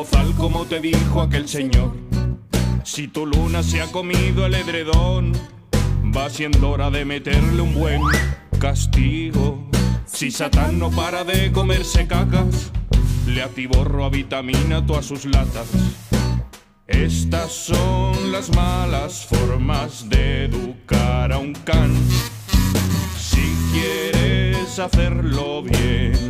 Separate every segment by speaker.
Speaker 1: bozal como te dijo aquel señor. Si tu luna se ha comido el edredón, va siendo hora de meterle un buen castigo. Si Satán no para de comerse cacas, le atiborro a vitamina todas sus latas. Estas son las malas formas de educar a un can. Si quieres hacerlo bien,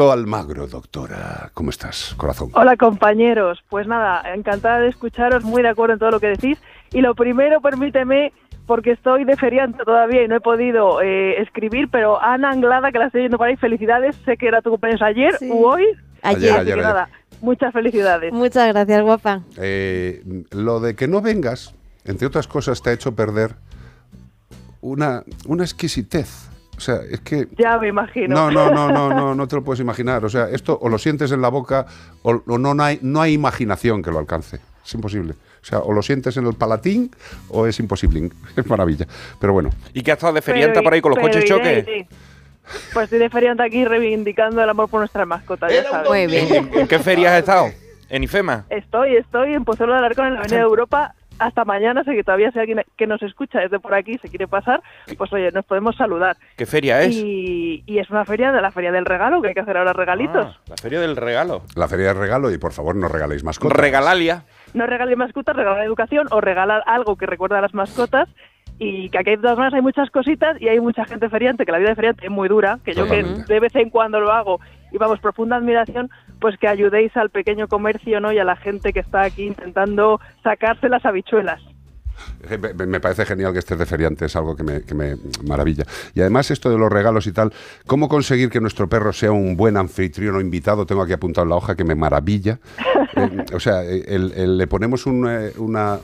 Speaker 2: Almagro, doctora. ¿Cómo estás, corazón?
Speaker 3: Hola compañeros, pues nada, encantada de escucharos, muy de acuerdo en todo lo que decís. Y lo primero, permíteme, porque estoy de feriante todavía y no he podido eh, escribir, pero Ana Anglada, que la estoy viendo por ahí, felicidades, sé que era tu cumpleaños ayer
Speaker 4: Sí.
Speaker 3: u hoy.
Speaker 2: Ayer, ayer.
Speaker 3: nada, muchas felicidades.
Speaker 4: Muchas gracias, guapa.
Speaker 2: Eh, lo de que no vengas, entre otras cosas, te ha hecho perder una, una exquisitez. O sea, es que...
Speaker 3: Ya me imagino.
Speaker 2: No, no, no, no, no, no te lo puedes imaginar. O sea, esto o lo sientes en la boca o, o no, no hay, no hay imaginación que lo alcance. Es imposible. O sea, o lo sientes en el palatín o es imposible. Es maravilla. Pero bueno,
Speaker 5: ¿Y qué ha estado de ferianta por ahí con los coches
Speaker 3: iré,
Speaker 5: choque?
Speaker 3: iré. Pues estoy de feriante aquí reivindicando el amor por nuestras mascotas, ya sabes.
Speaker 4: Muy bien.
Speaker 5: ¿En, en qué feria has estado? ¿En IFEMA?
Speaker 3: Estoy, estoy en Pozuelo de Alarcón, en la Avenida de Europa. Hasta mañana, sé que todavía si alguien que nos escucha desde por aquí se quiere pasar, pues oye, nos podemos saludar.
Speaker 5: ¿Qué feria es?
Speaker 3: Y, y es una feria de la Feria del Regalo, que hay que hacer ahora regalitos.
Speaker 5: Ah, la feria del regalo.
Speaker 2: la feria de regalo y por favor no regaléis mascotas.
Speaker 5: Regalalia.
Speaker 3: No regalar mascotas, regalar educación o regalar algo que recuerda a las mascotas. Y que aquí de todas maneras hay muchas cositas y hay mucha gente feriante, que la vida de feriante es muy dura, que yo que de vez en cuando lo hago y vamos, profunda admiración, pues que ayudéis al pequeño comercio ¿no? y a la gente que está aquí intentando sacarse las habichuelas.
Speaker 2: Eh, Me parece genial que estés de feriante, es algo que me, que me maravilla. Y además esto de los regalos y tal, ¿cómo conseguir que nuestro perro sea un buen anfitrión o invitado? Tengo aquí apuntado en la hoja que me maravilla. Eh, o sea, eh, el- el- le ponemos un, una,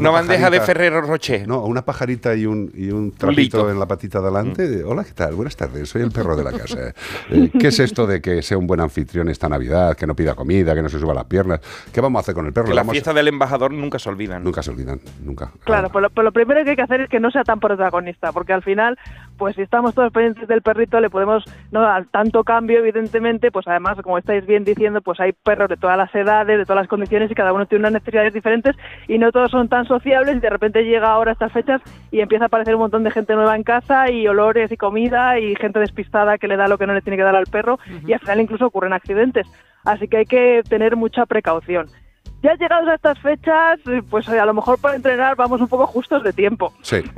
Speaker 2: una...
Speaker 5: Una bandeja de Ferrero Rocher.
Speaker 2: No, una pajarita y un, y un trapito
Speaker 5: lito.
Speaker 2: en la patita de adelante. Hola, ¿qué tal? Buenas tardes, soy el perro de la casa. Eh, ¿Qué es esto de que sea un buen anfitrión esta Navidad, que no pida comida, que no se suba las piernas? ¿Qué vamos a hacer con el perro?
Speaker 5: Que
Speaker 2: vamos-
Speaker 5: fiestas del embajador nunca se olvidan.
Speaker 2: Nunca se olvidan, nunca.
Speaker 3: Claro,
Speaker 2: Ah.
Speaker 3: pues lo, pues lo primero que hay que hacer es que no sea tan protagonista, porque al final, pues si estamos todos pendientes del perrito, le podemos no dar tanto cambio, evidentemente, pues además, como estáis bien diciendo, pues hay perros de todas las edades, de todas las condiciones y cada uno tiene unas necesidades diferentes y no todos son tan sociables y de repente llega ahora estas fechas y empieza a aparecer un montón de gente nueva en casa y olores y comida y gente despistada que le da lo que no le tiene que dar al perro y al final incluso ocurren accidentes. Así que hay que tener mucha precaución. Ya llegados a estas fechas, pues eh, a lo mejor para entrenar vamos un poco justos de tiempo.
Speaker 2: Sí.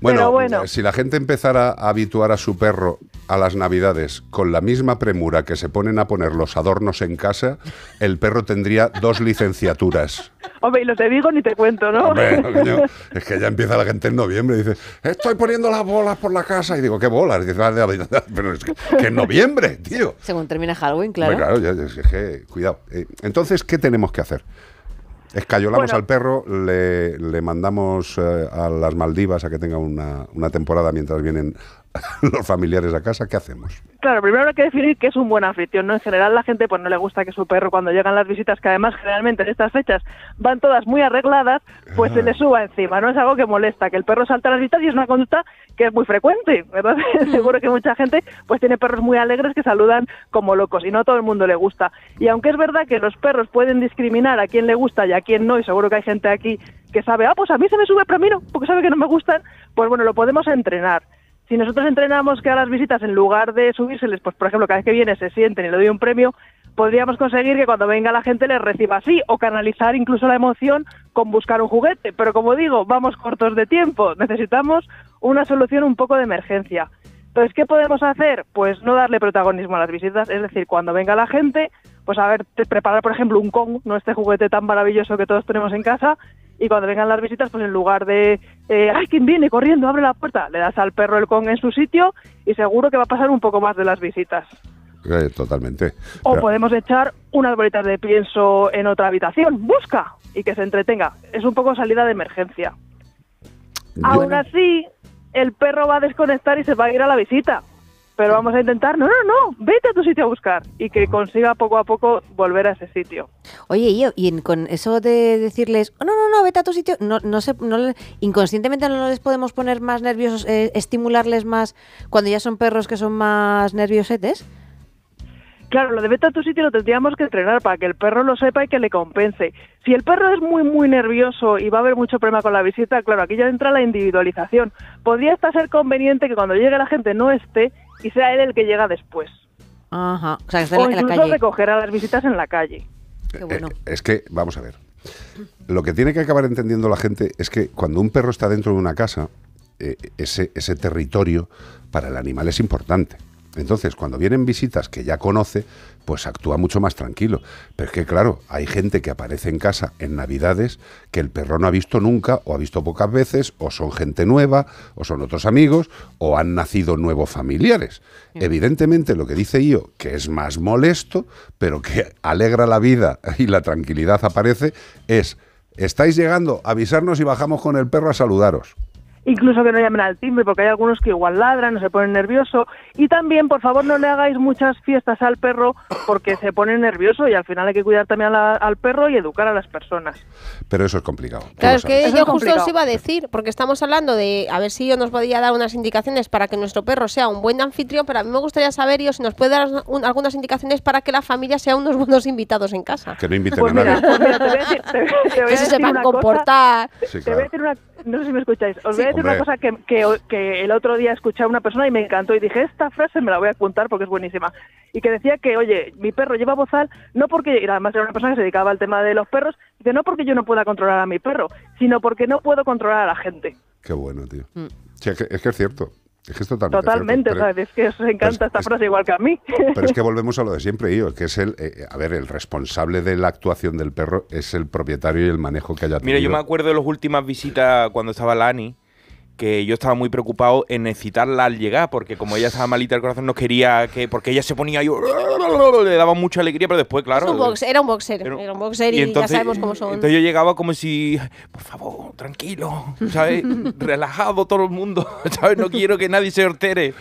Speaker 3: No.
Speaker 2: Bueno,
Speaker 3: bueno.
Speaker 2: si la gente empezara a habituar a su perro a las navidades con la misma premura que se ponen a poner los adornos en casa, el perro tendría dos licenciaturas.
Speaker 3: Hombre, y los de Vigo ni te cuento, ¿no?
Speaker 2: Hombre, no, coño, es que ya empieza la gente en noviembre y dice, estoy poniendo las bolas por la casa. Y digo, ¿qué bolas? Y dice, "Ah, pero es que, que en noviembre, tío.
Speaker 4: Según termina Halloween, claro.
Speaker 2: Hombre, claro, ya- ya- es que, cuidado. Eh, entonces, ¿qué tenemos que hacer? Escayolamos
Speaker 3: Bueno.
Speaker 2: al perro, le, le mandamos eh, a las Maldivas a que tenga una, una temporada mientras vienen los familiares a casa. ¿Qué hacemos?
Speaker 3: Claro, primero hay que definir qué es un buen anfitrión, ¿no? En general la gente pues no le gusta que su perro cuando llegan las visitas, que además generalmente en estas fechas van todas muy arregladas, pues se le suba encima, ¿no? Es algo que molesta, que el perro salta a las visitas y es una conducta que es muy frecuente, ¿verdad? Seguro que mucha gente pues tiene perros muy alegres que saludan como locos y no a todo el mundo le gusta. Y aunque es verdad que los perros pueden discriminar a quién le gusta y a quién no, y seguro que hay gente aquí que sabe, ah, pues a mí se me sube, pero a mí no, porque sabe que no me gustan, pues bueno, lo podemos entrenar. Si nosotros entrenamos que a las visitas, en lugar de subírseles, pues por ejemplo, cada vez que viene se sienten y le doy un premio, podríamos conseguir que cuando venga la gente les reciba así, o canalizar incluso la emoción con buscar un juguete. Pero como digo, vamos cortos de tiempo, necesitamos una solución un poco de emergencia. Entonces, ¿qué podemos hacer? Pues no darle protagonismo a las visitas, es decir, cuando venga la gente, pues a ver, preparar, por ejemplo, un Kong, no este juguete tan maravilloso que todos tenemos en casa, y cuando vengan las visitas, pues en lugar de, eh, ¡ay, quién viene corriendo, abre la puerta! Le das al perro el Kong en su sitio y seguro que va a pasar un poco más de las visitas.
Speaker 2: Eh, totalmente.
Speaker 3: O
Speaker 2: Pero-
Speaker 3: podemos echar unas bolitas de pienso en otra habitación, busca, y que se entretenga. Es un poco salida de emergencia. Aún así, el perro va a desconectar y se va a ir a la visita. Pero vamos a intentar, no, no, no, vete a tu sitio a buscar y que consiga poco a poco volver a ese sitio.
Speaker 4: Oye, y, y en- con eso de decirles, oh, no, no, no, vete a tu sitio. No, no sé, no inconscientemente no les podemos poner más nerviosos, eh, estimularles más cuando ya son perros que son más nerviosetes.
Speaker 3: Claro, lo de vete a tu sitio lo tendríamos que entrenar para que el perro lo sepa y que le compense. Si el perro es muy, muy nervioso y va a haber mucho problema con la visita, claro, aquí ya entra la individualización. Podría hasta ser conveniente que cuando llegue la gente no esté y sea él el que llega después.
Speaker 4: Ajá. O sea, que está
Speaker 3: O
Speaker 4: en la
Speaker 3: incluso
Speaker 4: calle.
Speaker 3: recoger a las visitas en la calle.
Speaker 4: Qué bueno.
Speaker 2: Eh, es que, vamos a ver. Lo que tiene que acabar entendiendo la gente es que cuando un perro está dentro de una casa, eh, ese, ese territorio para el animal es importante. Entonces, cuando vienen visitas que ya conoce, pues actúa mucho más tranquilo. Pero es que, claro, hay gente que aparece en casa en Navidades que el perro no ha visto nunca, o ha visto pocas veces, o son gente nueva, o son otros amigos, o han nacido nuevos familiares. Evidentemente, lo que dice yo, que es más molesto, pero que alegra la vida y la tranquilidad aparece, es, estáis llegando, avisarnos y bajamos con el perro a saludaros.
Speaker 3: Incluso que no llamen al timbre, porque hay algunos que igual ladran o se ponen nervioso. Y también, por favor, no le hagáis muchas fiestas al perro porque se pone nervioso y al final hay que cuidar también a la- al perro y educar a las personas.
Speaker 2: Pero eso es complicado.
Speaker 6: Claro, es que
Speaker 3: Eso
Speaker 6: yo
Speaker 3: es
Speaker 6: justo os iba a decir, porque estamos hablando de, a ver si yo nos podía dar unas indicaciones para que nuestro perro sea un buen anfitrión, pero a mí me gustaría saber, yo, si nos puede dar un- algunas indicaciones para que la familia sea unos buenos invitados en casa.
Speaker 2: Que no inviten
Speaker 3: Pues
Speaker 2: a
Speaker 3: mira,
Speaker 2: nadie.
Speaker 3: pues mira, te voy a decir, te- te voy a
Speaker 6: Que se sepan
Speaker 3: una cosa-
Speaker 6: comportar.
Speaker 2: Sí,
Speaker 3: Te voy a
Speaker 2: claro.
Speaker 3: decir una, no sé si me escucháis, os voy a decir
Speaker 2: Hombre.
Speaker 3: una cosa que, que, que el otro día escuché a una persona y me encantó y dije, esta frase me la voy a apuntar porque es buenísima. Y que decía que, oye, mi perro lleva bozal, no porque, y además era una persona que se dedicaba al tema de los perros, dice, no porque yo no pueda controlar a mi perro, sino porque no puedo controlar a la gente.
Speaker 2: Qué bueno, tío.
Speaker 4: Mm.
Speaker 2: Sí, es, que, es que es cierto. Es que es totalmente
Speaker 3: Totalmente,
Speaker 2: cierto.
Speaker 3: o sea, es que os encanta esta
Speaker 2: es-
Speaker 3: frase igual que a mí.
Speaker 2: Pero es que volvemos a lo de siempre, yo, que es el, eh, a ver, el responsable de la actuación del perro es el propietario y el manejo que haya tenido.
Speaker 5: Mira, yo me acuerdo de las últimas visitas cuando estaba Lani, que yo estaba muy preocupado en excitarla al llegar, porque como ella estaba malita del corazón, no quería que. Porque ella se ponía yo. Le daba mucha alegría, pero después, claro.
Speaker 6: Un box- era un boxer,
Speaker 5: Era-
Speaker 6: era un boxer y,
Speaker 5: entonces-
Speaker 6: ya sabemos cómo son.
Speaker 5: Entonces yo llegaba como si, por favor, tranquilo, ¿sabes? Relajado todo el mundo, ¿sabes? No quiero que nadie se hortere.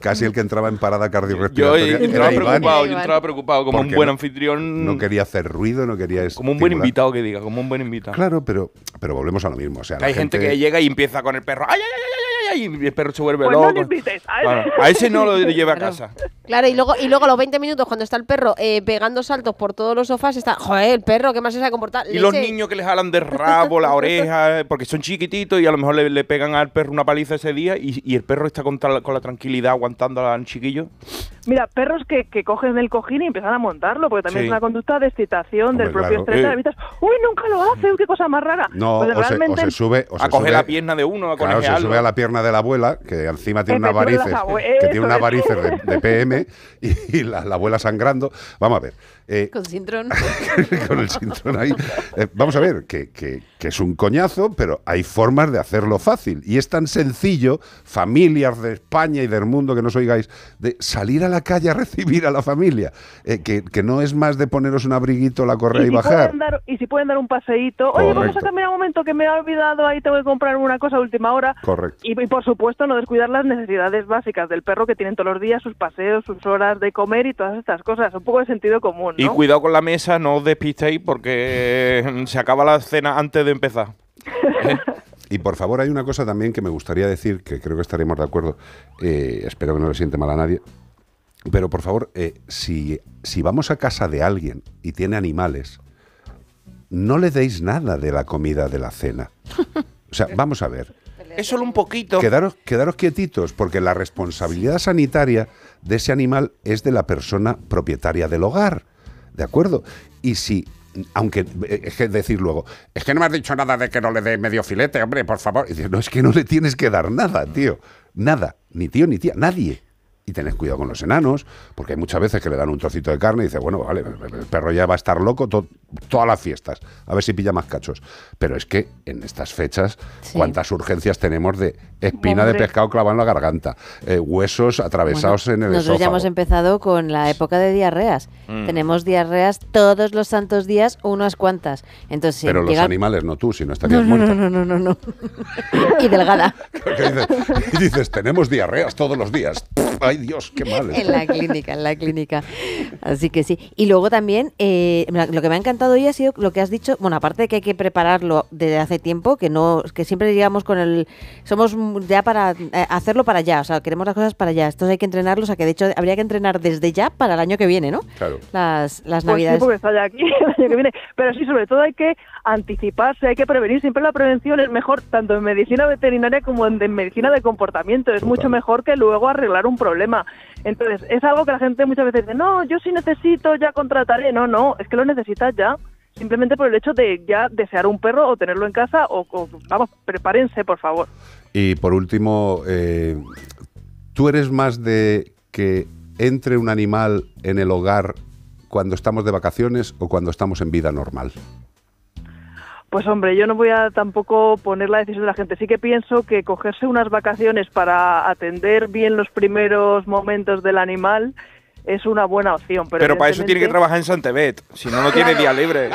Speaker 2: Casi el que entraba en parada
Speaker 5: Yo
Speaker 2: cardiorrespiratoria
Speaker 5: entraba
Speaker 2: era Iván.
Speaker 5: preocupado, yo entraba preocupado como
Speaker 2: Porque
Speaker 5: un buen
Speaker 2: no-
Speaker 5: anfitrión.
Speaker 2: No quería hacer ruido, no quería
Speaker 5: como un buen invitado que diga, como un buen invitado.
Speaker 2: Claro, pero, pero volvemos a lo mismo. O sea, la
Speaker 5: hay gente... que llega y empieza con el perro. ¡Ay, ay, ay, ay, ay, ay! Y el perro se vuelve
Speaker 3: Pues no
Speaker 5: loco.
Speaker 3: le invites, a ese.
Speaker 5: Bueno, a ese no lo lleva a casa.
Speaker 6: Claro, y luego, y luego a los 20 minutos, cuando está el perro eh, pegando saltos por todos los sofás, está, joder, el perro, ¿qué más se sabe comportar?
Speaker 5: Y los niños que les jalan de rabo, la oreja, eh, porque son chiquititos y a lo mejor le, le pegan al perro una paliza ese día y, y el perro está con, tal- con la tranquilidad aguantando al chiquillo.
Speaker 3: Mira, perros que, que cogen el cojín y empiezan a montarlo, porque también
Speaker 5: Sí.
Speaker 3: es una conducta de excitación
Speaker 2: Hombre,
Speaker 3: del propio
Speaker 2: claro.
Speaker 3: estrés de
Speaker 5: Eh.
Speaker 3: Uy, nunca lo hace, qué cosa más rara.
Speaker 2: No,
Speaker 3: Pues
Speaker 2: o, se, o
Speaker 3: realmente
Speaker 2: se sube. O
Speaker 5: a
Speaker 2: se
Speaker 5: coger
Speaker 2: sube-
Speaker 5: la pierna de uno, a
Speaker 2: Claro, se sube a la pierna de la abuela, que encima tiene unas
Speaker 3: Efectivamente,
Speaker 2: varices, que tiene
Speaker 3: es.
Speaker 2: varices de, de PM y, y la, la abuela sangrando. Vamos a ver. Eh,
Speaker 4: Con cintrón.
Speaker 2: con el cinturón ahí. Eh, vamos a ver, que, que- que es un coñazo, pero hay formas de hacerlo fácil. Y es tan sencillo, familias de España y del mundo que nos oigáis, de salir a la calle a recibir a la familia. eh, que, que no es más de poneros un abriguito, la correa y,
Speaker 3: y, si
Speaker 2: bajar.
Speaker 3: dar, y si pueden dar un paseíto, oye, vamos a cambiar un momento que me he olvidado, ahí tengo que comprar una cosa a última hora.
Speaker 2: Correcto.
Speaker 3: Y, y, por supuesto no descuidar las necesidades básicas del perro que tienen todos los días, sus paseos, sus horas de comer y todas estas cosas. Un poco de sentido común,
Speaker 5: Y cuidado con la mesa, no os despistéis porque eh, se acaba la cena antes de empezar.
Speaker 2: Y por favor, hay una cosa también que me gustaría decir, que creo que estaremos de acuerdo, eh, espero que no le siente mal a nadie, pero por favor, eh, si, si vamos a casa de alguien y tiene animales, no le deis nada de la comida de la cena. O sea, vamos a ver,
Speaker 5: Es solo un poquito.
Speaker 2: quedaros, quedaros quietitos, porque la responsabilidad sanitaria de ese animal es de la persona propietaria del hogar, ¿de acuerdo? Y si, aunque, eh, es que decir luego, es que no me has dicho nada de que no le dé medio filete, hombre, por favor. Y no, es que no le tienes que dar nada, tío, nada, ni tío ni tía, nadie. Y tened cuidado con los enanos, porque hay muchas veces que le dan un trocito de carne y dice, bueno, vale, el perro ya va a estar loco to- todas las fiestas, a ver si pilla más cachos. Pero es que en estas fechas,
Speaker 4: Sí.
Speaker 2: cuántas urgencias tenemos de espina de pescado clavada en la garganta, eh, huesos atravesados
Speaker 4: Bueno,
Speaker 2: en el
Speaker 4: nosotros ya hemos
Speaker 2: esófago.
Speaker 4: empezado con la época de diarreas.
Speaker 5: Mm.
Speaker 4: Tenemos diarreas todos los santos días, unas cuantas. Entonces, si
Speaker 2: Pero los animales, no tú, si no
Speaker 4: No,
Speaker 2: estarías
Speaker 4: no,
Speaker 2: muerta.
Speaker 4: no, no, no, no, no. y delgada.
Speaker 2: Y dices, tenemos diarreas todos los días. Pff, Ay, Dios, qué mal.
Speaker 4: En la clínica, en la clínica. Así que sí. Y luego también, eh, lo que me ha encantado hoy ha sido lo que has dicho. Bueno, aparte de que hay que prepararlo desde hace tiempo, que no, que siempre llegamos con el. Somos ya para eh, hacerlo para ya. O sea, queremos las cosas para ya. Estos hay que entrenarlos. O sea, que de hecho habría que entrenar desde ya para el año que viene, ¿no?
Speaker 2: Claro.
Speaker 4: Las, las
Speaker 3: Pues sí,
Speaker 4: navidades.
Speaker 3: porque está ya aquí el año que viene. Pero sí, sobre todo hay que anticiparse, hay que prevenir. Siempre la prevención es mejor, tanto en medicina veterinaria como en, en medicina de comportamiento. Es mucho mejor que luego arreglar un problema. Entonces, es algo que la gente muchas veces dice, no, yo sí necesito, ya contrataré. No, no, es que lo necesitas ya. Simplemente por el hecho de ya desear un perro o tenerlo en casa o, o, vamos, prepárense, por favor.
Speaker 2: Y por último, eh, ¿tú eres más de que entre un animal en el hogar cuando estamos de vacaciones o cuando estamos en vida normal?
Speaker 3: Pues hombre, yo no voy a tampoco poner la decisión de la gente. Sí que pienso que cogerse unas vacaciones para atender bien los primeros momentos del animal es una buena opción. Pero,
Speaker 5: Pero para eso tiene que trabajar en Santebet, si no, no tiene día libre.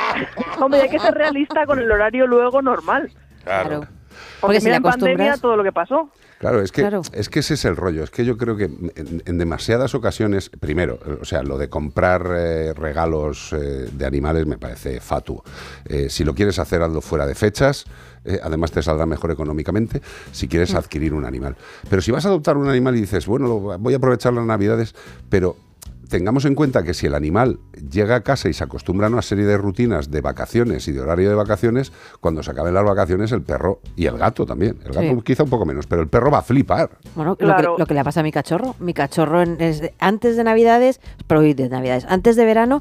Speaker 3: Hombre, hay que ser realista con el horario luego normal.
Speaker 5: Claro.
Speaker 4: Claro.
Speaker 3: Porque,
Speaker 4: Porque si
Speaker 3: mira
Speaker 4: le
Speaker 3: en pandemia todo lo que pasó.
Speaker 2: Claro, es que,
Speaker 4: Claro.
Speaker 2: es que ese es el rollo. Es que yo creo que en, en demasiadas ocasiones, primero, o sea, lo de comprar eh, regalos eh, de animales me parece fatuo. Eh, si lo quieres hacer, hazlo fuera de fechas. además, te saldrá mejor económicamente si quieres adquirir un animal. Pero si vas a adoptar un animal y dices, bueno, lo- voy a aprovechar las navidades, pero tengamos en cuenta que si el animal llega a casa y se acostumbra a una serie de rutinas de vacaciones y de horario de vacaciones, cuando se acaben las vacaciones el perro y el gato también, el gato
Speaker 4: Sí.
Speaker 2: quizá un poco menos, pero el perro va a flipar.
Speaker 4: Bueno,
Speaker 3: Claro.
Speaker 4: lo, que, lo que le pasa a mi cachorro. Mi cachorro en- es- antes de Navidades, pero hoy de Navidades, antes de verano,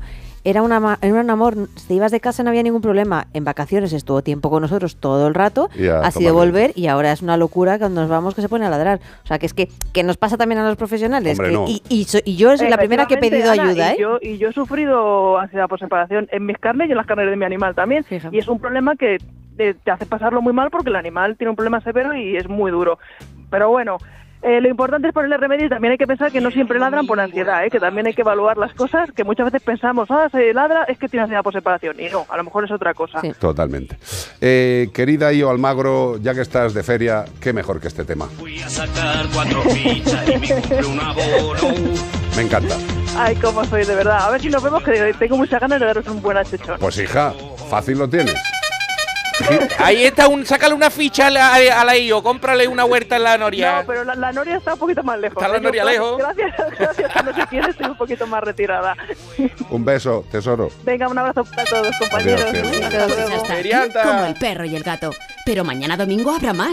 Speaker 4: era, una, ma- era un amor. Si ibas de casa no había ningún problema. En vacaciones estuvo tiempo con nosotros todo el rato,
Speaker 2: Y a
Speaker 4: así de volver y ahora es una locura cuando nos vamos que se pone a ladrar. O sea, que es que, que nos pasa también a los profesionales.
Speaker 2: Hombre,
Speaker 4: que-
Speaker 2: no.
Speaker 4: y, y so- y yo soy la primera que he pedido ayuda, ¿eh?
Speaker 3: Y yo, y yo he sufrido ansiedad por separación en mis carnes y en las carnes de mi animal también. Y es un problema que te, te hace pasarlo muy mal porque el animal tiene un problema severo y es muy duro. Pero bueno, eh, lo importante es ponerle remedio y también hay que pensar que no siempre ladran por ansiedad, ¿eh? que también hay que evaluar las cosas, que muchas veces pensamos, ah, se ladra, es que tiene ansiedad por separación. Y no, a lo mejor es otra cosa.
Speaker 4: Sí.
Speaker 2: Totalmente. Eh, querida Io Almagro, ya que estás de feria, qué mejor que este tema.
Speaker 7: Fui a sacar cuatro fichas y me un abono.
Speaker 2: Me encanta.
Speaker 3: Ay, cómo soy, de verdad. A ver si nos vemos, que tengo muchas ganas de daros un buen achechón.
Speaker 2: Pues hija, fácil lo tienes.
Speaker 5: Ahí está, un, sácale una ficha a la, a la IO, cómprale una huerta en la Noria.
Speaker 3: No, pero la, la Noria está un poquito más lejos.
Speaker 5: Está la.
Speaker 3: Yo,
Speaker 5: Noria lejos.
Speaker 3: Gracias, gracias sé quién estoy un poquito más retirada.
Speaker 2: Un beso, tesoro.
Speaker 3: Venga, un abrazo para todos, compañeros.
Speaker 2: Adiós.
Speaker 3: Hasta
Speaker 8: como el perro y el gato. Pero mañana domingo habrá más.